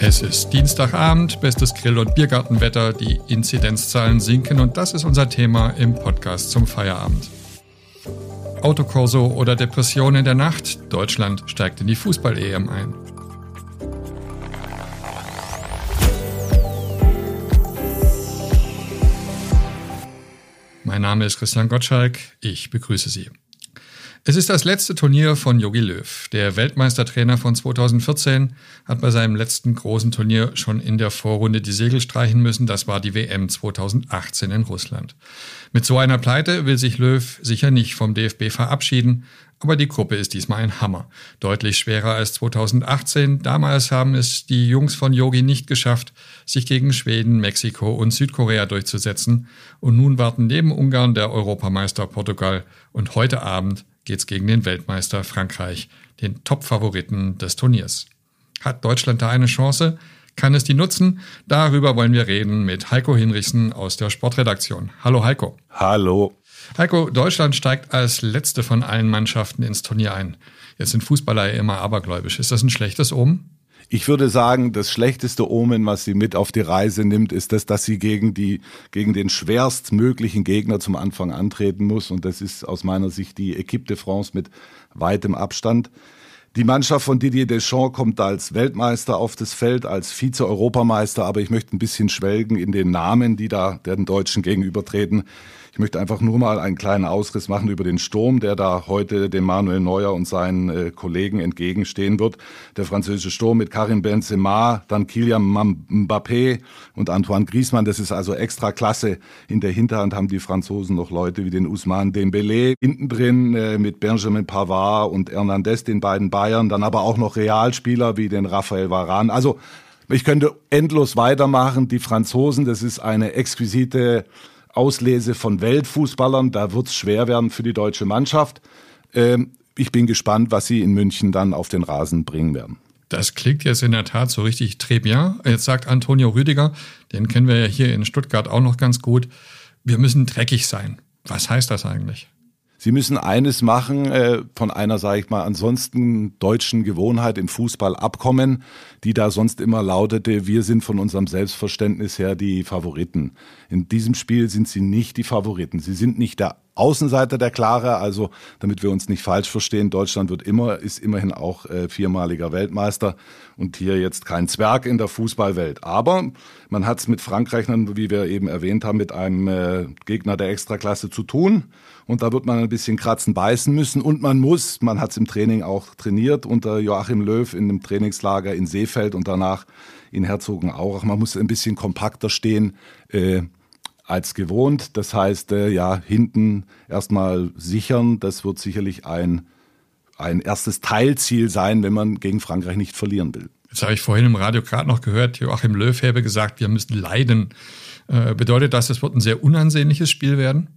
Es ist Dienstagabend, bestes Grill- und Biergartenwetter, die Inzidenzzahlen sinken und das ist unser Thema im Podcast zum Feierabend. Autokorso oder Depression in der Nacht, Deutschland steigt in die Fußball-EM ein. Mein Name ist Christian Gottschalk, ich begrüße Sie. Es ist das letzte Turnier von Jogi Löw. Der Weltmeistertrainer von 2014 hat bei seinem letzten großen Turnier schon in der Vorrunde die Segel streichen müssen. Das war die WM 2018 in Russland. Mit so einer Pleite will sich Löw sicher nicht vom DFB verabschieden, aber die Gruppe ist diesmal ein Hammer. Deutlich schwerer als 2018. Damals haben es die Jungs von Yogi nicht geschafft, sich gegen Schweden, Mexiko und Südkorea durchzusetzen. Und nun warten neben Ungarn der Europameister Portugal und heute Abend geht's gegen den Weltmeister Frankreich, den Top-Favoriten des Turniers. Hat Deutschland da eine Chance? Kann es die nutzen? Darüber wollen wir reden mit Heiko Hinrichsen aus der Sportredaktion. Hallo Heiko. Hallo. Heiko, Deutschland steigt als letzte von allen Mannschaften ins Turnier ein. Jetzt sind Fußballer ja immer abergläubisch. Ist das ein schlechtes Omen? Ich würde sagen, das schlechteste Omen, was sie mit auf die Reise nimmt, ist das, dass sie gegen die, gegen den schwerstmöglichen Gegner zum Anfang antreten muss. Und das ist aus meiner Sicht die Equipe de France mit weitem Abstand. Die Mannschaft von Didier Deschamps kommt als Weltmeister auf das Feld, als Vize-Europameister, aber ich möchte ein bisschen schwelgen in den Namen, die da den Deutschen gegenübertreten. Ich möchte einfach nur mal einen kleinen Ausriss machen über den Sturm, der da heute dem Manuel Neuer und seinen äh, Kollegen entgegenstehen wird. Der französische Sturm mit Karim Benzema, dann Kylian Mbappé und Antoine Griezmann. Das ist also extra klasse. In der Hinterhand haben die Franzosen noch Leute wie den Ousmane Dembélé. Hinten drin äh, mit Benjamin Pavard und Hernandez, den beiden Bayern. Dann aber auch noch Realspieler wie den Raphael Varane. Also ich könnte endlos weitermachen. Die Franzosen, das ist eine exquisite Auslese von Weltfußballern. Da wird es schwer werden für die deutsche Mannschaft. Ähm, ich bin gespannt, was sie in München dann auf den Rasen bringen werden. Das klingt jetzt in der Tat so richtig très bien. Jetzt sagt Antonio Rüdiger, den kennen wir ja hier in Stuttgart auch noch ganz gut, wir müssen dreckig sein. Was heißt das eigentlich? Sie müssen eines machen, äh, von einer, sage ich mal, ansonsten deutschen Gewohnheit im Fußball abkommen, die da sonst immer lautete, wir sind von unserem Selbstverständnis her die Favoriten. In diesem Spiel sind sie nicht die Favoriten. Sie sind nicht der Außenseiter der Klare, also damit wir uns nicht falsch verstehen, Deutschland wird immer, ist immerhin auch äh, viermaliger Weltmeister und hier jetzt kein Zwerg in der Fußballwelt. Aber man hat es mit Frankreich, wie wir eben erwähnt haben, mit einem äh, Gegner der Extraklasse zu tun. Und da wird man ein bisschen kratzen, beißen müssen. Und man muss, man hat es im Training auch trainiert unter Joachim Löw in einem Trainingslager in Seefeld und danach in Herzogenaurach. Man muss ein bisschen kompakter stehen. Äh, als gewohnt. Das heißt, äh, ja, hinten erstmal sichern. Das wird sicherlich ein, ein erstes Teilziel sein, wenn man gegen Frankreich nicht verlieren will. Jetzt habe ich vorhin im Radio gerade noch gehört, Joachim Löw habe gesagt, wir müssen leiden. Äh, bedeutet das, es wird ein sehr unansehnliches Spiel werden?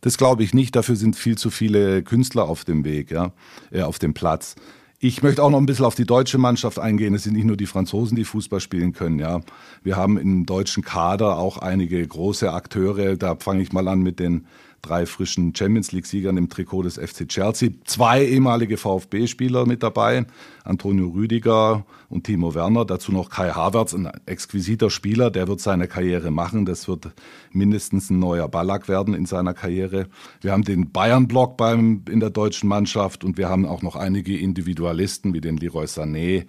Das glaube ich nicht. Dafür sind viel zu viele Künstler auf dem Weg, ja, äh, auf dem Platz. Ich möchte auch noch ein bisschen auf die deutsche Mannschaft eingehen. Es sind nicht nur die Franzosen, die Fußball spielen können. Ja, wir haben im deutschen Kader auch einige große Akteure. Da fange ich mal an mit den drei frischen Champions League-Siegern im Trikot des FC Chelsea. Zwei ehemalige VfB-Spieler mit dabei, Antonio Rüdiger und Timo Werner. Dazu noch Kai Havertz, ein exquisiter Spieler, der wird seine Karriere machen. Das wird mindestens ein neuer Ballack werden in seiner Karriere. Wir haben den Bayern-Block in der deutschen Mannschaft und wir haben auch noch einige Individualisten wie den Leroy Sané,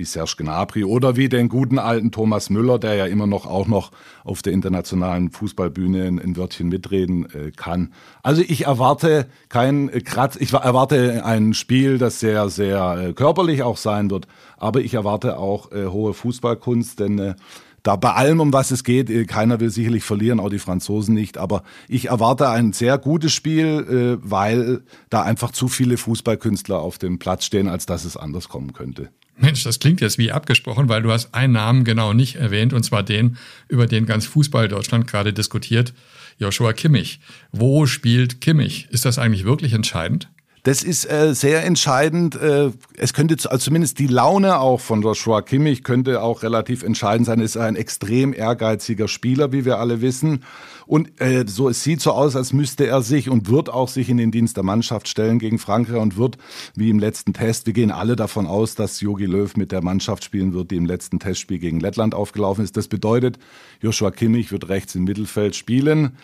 wie Serge Gnabry oder wie den guten alten Thomas Müller, der ja immer noch auch noch auf der internationalen Fußballbühne ein, Wörtchen mitreden äh, kann. Also ich erwarte kein äh, Kratz, ich erwarte ein Spiel, das sehr, sehr äh, körperlich auch sein wird, aber ich erwarte auch äh, hohe Fußballkunst, denn äh, da bei allem, um was es geht, äh, keiner will sicherlich verlieren, auch die Franzosen nicht. Aber ich erwarte ein sehr gutes Spiel, weil da einfach zu viele Fußballkünstler auf dem Platz stehen, als dass es anders kommen könnte. Mensch, das klingt jetzt wie abgesprochen, weil du hast einen Namen genau nicht erwähnt, und zwar den, über den ganz Fußball Deutschland gerade diskutiert, Joshua Kimmich. Wo spielt Kimmich? Ist das eigentlich wirklich entscheidend? Das ist äh, sehr entscheidend. Äh, es könnte also zumindest die Laune auch von Joshua Kimmich könnte auch relativ entscheidend sein. Ist ein extrem ehrgeiziger Spieler, wie wir alle wissen. Und äh, so es sieht so aus, als müsste er sich und wird auch sich in den Dienst der Mannschaft stellen gegen Frankreich und wird wie im letzten Test. Wir gehen alle davon aus, dass Jogi Löw mit der Mannschaft spielen wird, die im letzten Testspiel gegen Lettland aufgelaufen ist. Das bedeutet, Joshua Kimmich wird rechts im Mittelfeld spielen.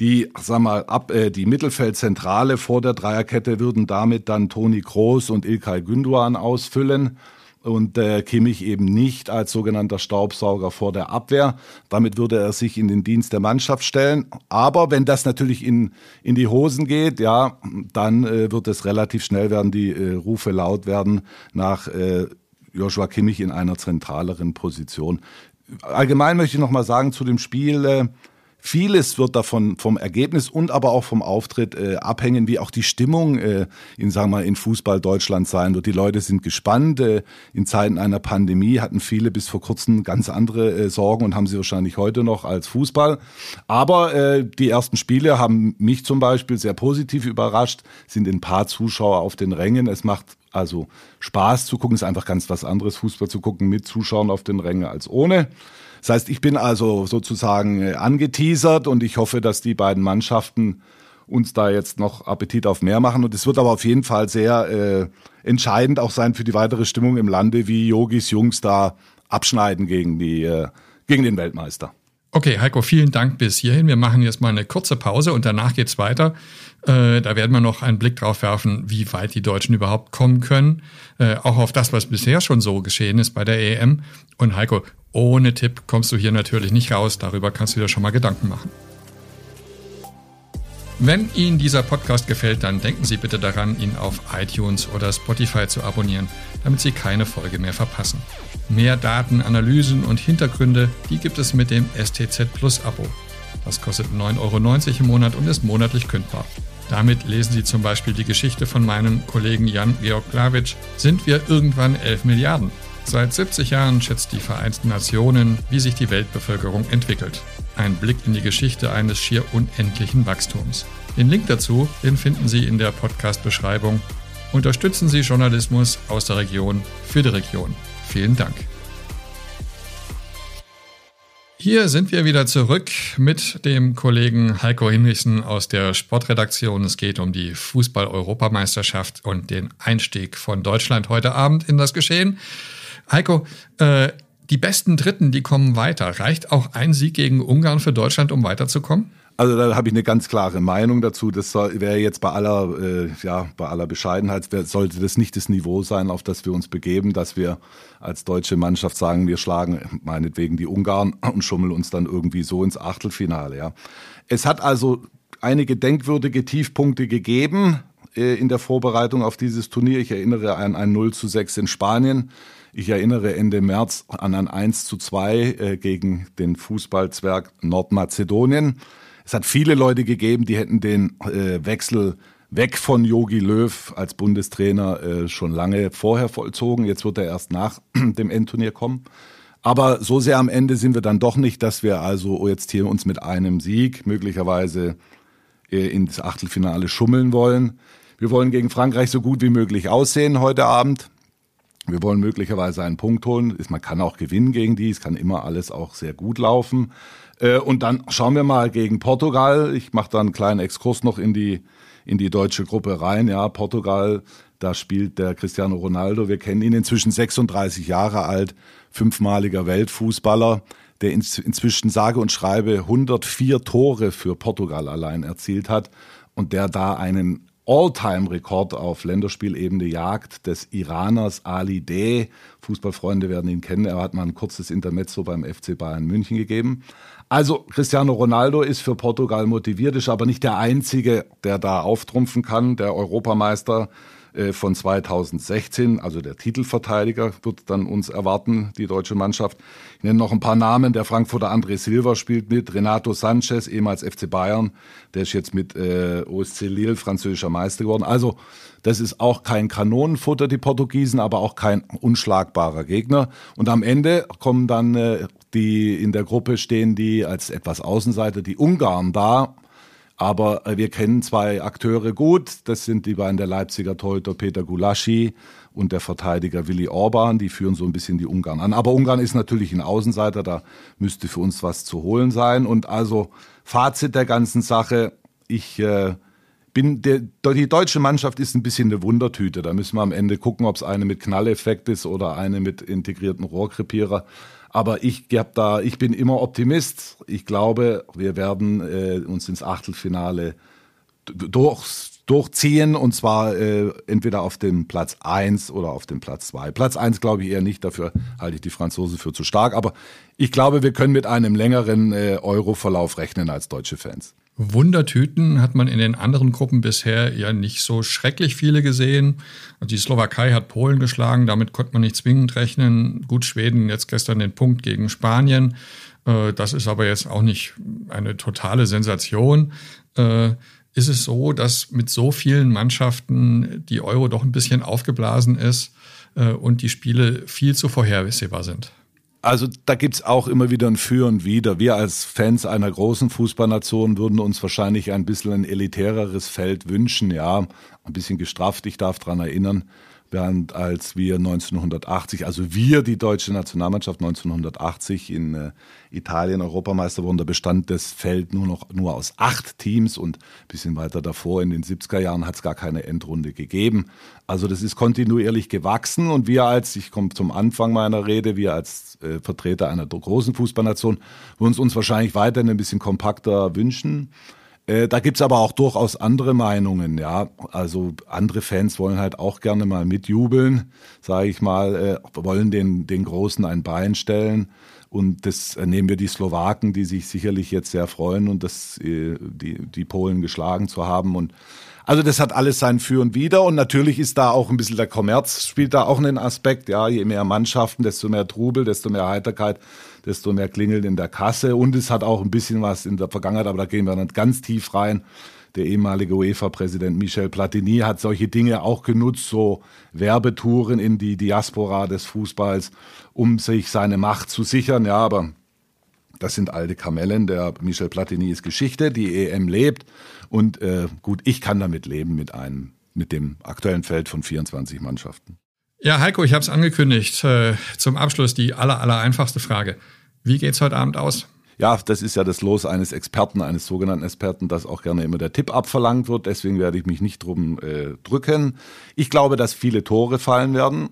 Die, sag mal, ab, äh, die Mittelfeldzentrale vor der Dreierkette würden damit dann Toni Kroos und Ilkay Gündoğan ausfüllen und äh, Kimmich eben nicht als sogenannter Staubsauger vor der Abwehr. Damit würde er sich in den Dienst der Mannschaft stellen. Aber wenn das natürlich in, in die Hosen geht, ja, dann äh, wird es relativ schnell werden, die äh, Rufe laut werden nach äh, Joshua Kimmich in einer zentraleren Position. Allgemein möchte ich noch mal sagen zu dem Spiel, äh, Vieles wird davon vom Ergebnis und aber auch vom Auftritt äh, abhängen, wie auch die Stimmung äh, in, sagen wir mal, in Fußball Deutschland sein wird. Die Leute sind gespannt. Äh, in Zeiten einer Pandemie hatten viele bis vor kurzem ganz andere äh, Sorgen und haben sie wahrscheinlich heute noch als Fußball. Aber äh, die ersten Spiele haben mich zum Beispiel sehr positiv überrascht, sind ein paar Zuschauer auf den Rängen. Es macht also Spaß zu gucken, ist einfach ganz was anderes, Fußball zu gucken mit Zuschauern auf den Rängen als ohne. Das heißt, ich bin also sozusagen äh, angeteasert und ich hoffe, dass die beiden Mannschaften uns da jetzt noch Appetit auf mehr machen. Und es wird aber auf jeden Fall sehr äh, entscheidend auch sein für die weitere Stimmung im Lande, wie Yogis Jungs da abschneiden gegen, die, äh, gegen den Weltmeister. Okay, Heiko, vielen Dank bis hierhin. Wir machen jetzt mal eine kurze Pause und danach geht's weiter. Äh, da werden wir noch einen Blick drauf werfen, wie weit die Deutschen überhaupt kommen können. Äh, auch auf das, was bisher schon so geschehen ist bei der EM. Und Heiko, ohne Tipp kommst du hier natürlich nicht raus. Darüber kannst du dir schon mal Gedanken machen. Wenn Ihnen dieser Podcast gefällt, dann denken Sie bitte daran, ihn auf iTunes oder Spotify zu abonnieren, damit Sie keine Folge mehr verpassen. Mehr Daten, Analysen und Hintergründe, die gibt es mit dem STZ Plus Abo. Das kostet 9,90 Euro im Monat und ist monatlich kündbar. Damit lesen Sie zum Beispiel die Geschichte von meinem Kollegen Jan Georg Klawitsch. Sind wir irgendwann 11 Milliarden? Seit 70 Jahren schätzt die Vereinten Nationen, wie sich die Weltbevölkerung entwickelt. Ein Blick in die Geschichte eines schier unendlichen Wachstums. Den Link dazu, den finden Sie in der Podcast-Beschreibung. Unterstützen Sie Journalismus aus der Region für die Region. Vielen Dank. Hier sind wir wieder zurück mit dem Kollegen Heiko Hinrichsen aus der Sportredaktion. Es geht um die Fußball-Europameisterschaft und den Einstieg von Deutschland heute Abend in das Geschehen. Heiko, äh, die besten Dritten, die kommen weiter. Reicht auch ein Sieg gegen Ungarn für Deutschland, um weiterzukommen? Also da habe ich eine ganz klare Meinung dazu. Das wäre jetzt bei aller, äh, ja, bei aller Bescheidenheit, sollte das nicht das Niveau sein, auf das wir uns begeben, dass wir als deutsche Mannschaft sagen, wir schlagen meinetwegen die Ungarn und schummeln uns dann irgendwie so ins Achtelfinale. Ja. Es hat also einige denkwürdige Tiefpunkte gegeben äh, in der Vorbereitung auf dieses Turnier. Ich erinnere an ein 0 zu 6 in Spanien. Ich erinnere Ende März an ein 1 zu 2 äh, gegen den Fußballzwerg Nordmazedonien. Es hat viele Leute gegeben, die hätten den äh, Wechsel weg von Yogi Löw als Bundestrainer äh, schon lange vorher vollzogen. Jetzt wird er erst nach dem Endturnier kommen. Aber so sehr am Ende sind wir dann doch nicht, dass wir also jetzt hier uns mit einem Sieg möglicherweise ins Achtelfinale schummeln wollen. Wir wollen gegen Frankreich so gut wie möglich aussehen heute Abend. Wir wollen möglicherweise einen Punkt holen. Man kann auch gewinnen gegen die. Es kann immer alles auch sehr gut laufen. Äh, und dann schauen wir mal gegen Portugal. Ich mache da einen kleinen Exkurs noch in die, in die deutsche Gruppe rein. Ja, Portugal, da spielt der Cristiano Ronaldo. Wir kennen ihn inzwischen 36 Jahre alt, fünfmaliger Weltfußballer, der inzwischen sage und schreibe 104 Tore für Portugal allein erzielt hat und der da einen All-Time-Rekord auf Länderspielebene jagt des Iraners Ali D. Fußballfreunde werden ihn kennen. Er hat mal ein kurzes Intermezzo beim FC Bayern München gegeben. Also Cristiano Ronaldo ist für Portugal motiviert, ist aber nicht der Einzige, der da auftrumpfen kann. Der Europameister von 2016, also der Titelverteidiger, wird dann uns erwarten, die deutsche Mannschaft. Ich nenne noch ein paar Namen. Der Frankfurter André Silva spielt mit, Renato Sanchez, ehemals FC Bayern, der ist jetzt mit äh, OSC Lille französischer Meister geworden. Also das ist auch kein Kanonenfutter, die Portugiesen, aber auch kein unschlagbarer Gegner. Und am Ende kommen dann äh, die in der Gruppe stehen, die als etwas Außenseiter, die Ungarn da Aber äh, wir kennen zwei Akteure gut. Das sind die beiden der Leipziger Torhüter Peter Gulaschi und der Verteidiger Willi Orban. Die führen so ein bisschen die Ungarn an. Aber Ungarn ist natürlich ein Außenseiter. Da müsste für uns was zu holen sein. Und also Fazit der ganzen Sache. Ich äh, bin der, die deutsche Mannschaft ist ein bisschen eine Wundertüte. Da müssen wir am Ende gucken, ob es eine mit Knalleffekt ist oder eine mit integrierten Rohrkrepierer. Aber ich da, ich bin immer Optimist. Ich glaube, wir werden äh, uns ins Achtelfinale durch, durchziehen und zwar äh, entweder auf dem Platz eins oder auf dem Platz zwei. Platz eins glaube ich eher nicht, dafür halte ich die Franzosen für zu stark. Aber ich glaube, wir können mit einem längeren äh, Euro-Verlauf rechnen als deutsche Fans. Wundertüten hat man in den anderen Gruppen bisher ja nicht so schrecklich viele gesehen. Also die Slowakei hat Polen geschlagen, damit konnte man nicht zwingend rechnen. Gut, Schweden jetzt gestern den Punkt gegen Spanien. Äh, das ist aber jetzt auch nicht eine totale Sensation. Äh, ist es so, dass mit so vielen Mannschaften die Euro doch ein bisschen aufgeblasen ist äh, und die Spiele viel zu vorhersehbar sind? Also da gibt's auch immer wieder ein Für und Wider. Wir als Fans einer großen Fußballnation würden uns wahrscheinlich ein bisschen ein elitäreres Feld wünschen, ja, ein bisschen gestrafft. Ich darf dran erinnern, während als wir 1980, also wir, die deutsche Nationalmannschaft 1980 in äh, Italien Europameister wurden, da bestand das Feld nur noch nur aus acht Teams und ein bisschen weiter davor in den 70er Jahren hat es gar keine Endrunde gegeben. Also das ist kontinuierlich gewachsen und wir als, ich komme zum Anfang meiner Rede, wir als äh, Vertreter einer großen Fußballnation würden uns, uns wahrscheinlich weiterhin ein bisschen kompakter wünschen. Äh, da gibt's aber auch durchaus andere Meinungen, ja. Also andere Fans wollen halt auch gerne mal mitjubeln, sage ich mal, äh, wollen den, den Großen ein Bein stellen. Und das äh, nehmen wir die Slowaken, die sich sicherlich jetzt sehr freuen und das, äh, die, die Polen geschlagen zu haben. Und also das hat alles sein Für und Wider. Und natürlich ist da auch ein bisschen der Kommerz, spielt da auch einen Aspekt. Ja, je mehr Mannschaften, desto mehr Trubel, desto mehr Heiterkeit desto mehr klingelt in der Kasse. Und es hat auch ein bisschen was in der Vergangenheit, aber da gehen wir nicht ganz tief rein. Der ehemalige UEFA-Präsident Michel Platini hat solche Dinge auch genutzt, so Werbetouren in die Diaspora des Fußballs, um sich seine Macht zu sichern. Ja, aber das sind alte Kamellen. Der Michel Platini ist Geschichte, die EM lebt. Und äh, gut, ich kann damit leben mit einem, mit dem aktuellen Feld von 24 Mannschaften. Ja, Heiko, ich habe es angekündigt. Äh, zum Abschluss die aller, aller einfachste Frage. Wie geht's heute Abend aus? Ja, das ist ja das Los eines Experten, eines sogenannten Experten, dass auch gerne immer der Tipp abverlangt wird. Deswegen werde ich mich nicht drum äh, drücken. Ich glaube, dass viele Tore fallen werden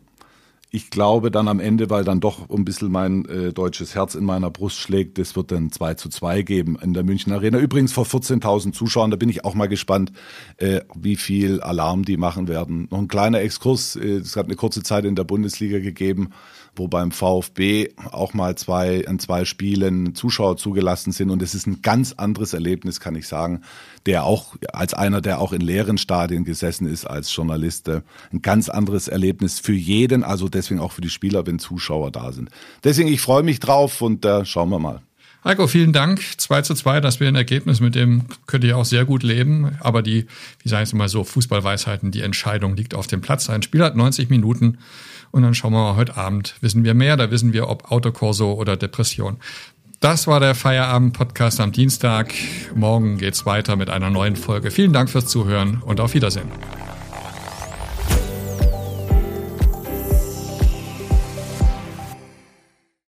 ich glaube dann am Ende, weil dann doch ein bisschen mein äh, deutsches Herz in meiner Brust schlägt, das wird dann 2 zu 2 geben in der München Arena. Übrigens vor 14.000 Zuschauern, da bin ich auch mal gespannt, äh, wie viel Alarm die machen werden. Noch ein kleiner Exkurs, äh, es hat eine kurze Zeit in der Bundesliga gegeben, wo beim VfB auch mal zwei, an zwei Spielen Zuschauer zugelassen sind. Und es ist ein ganz anderes Erlebnis, kann ich sagen, der auch als einer, der auch in leeren Stadien gesessen ist als Journalist, äh, ein ganz anderes Erlebnis für jeden, also deswegen auch für die Spieler, wenn Zuschauer da sind. Deswegen, ich freue mich drauf und äh, schauen wir mal. Heiko, vielen Dank. 2 zu 2, das wäre ein Ergebnis, mit dem könnt ihr auch sehr gut leben. Aber die, wie sagen Sie mal so, Fußballweisheiten, die Entscheidung liegt auf dem Platz. Ein Spiel hat 90 Minuten. Und dann schauen wir mal heute Abend, wissen wir mehr, da wissen wir, ob Autokorso oder Depression. Das war der Feierabend-Podcast am Dienstag. Morgen geht's weiter mit einer neuen Folge. Vielen Dank fürs Zuhören und auf Wiedersehen.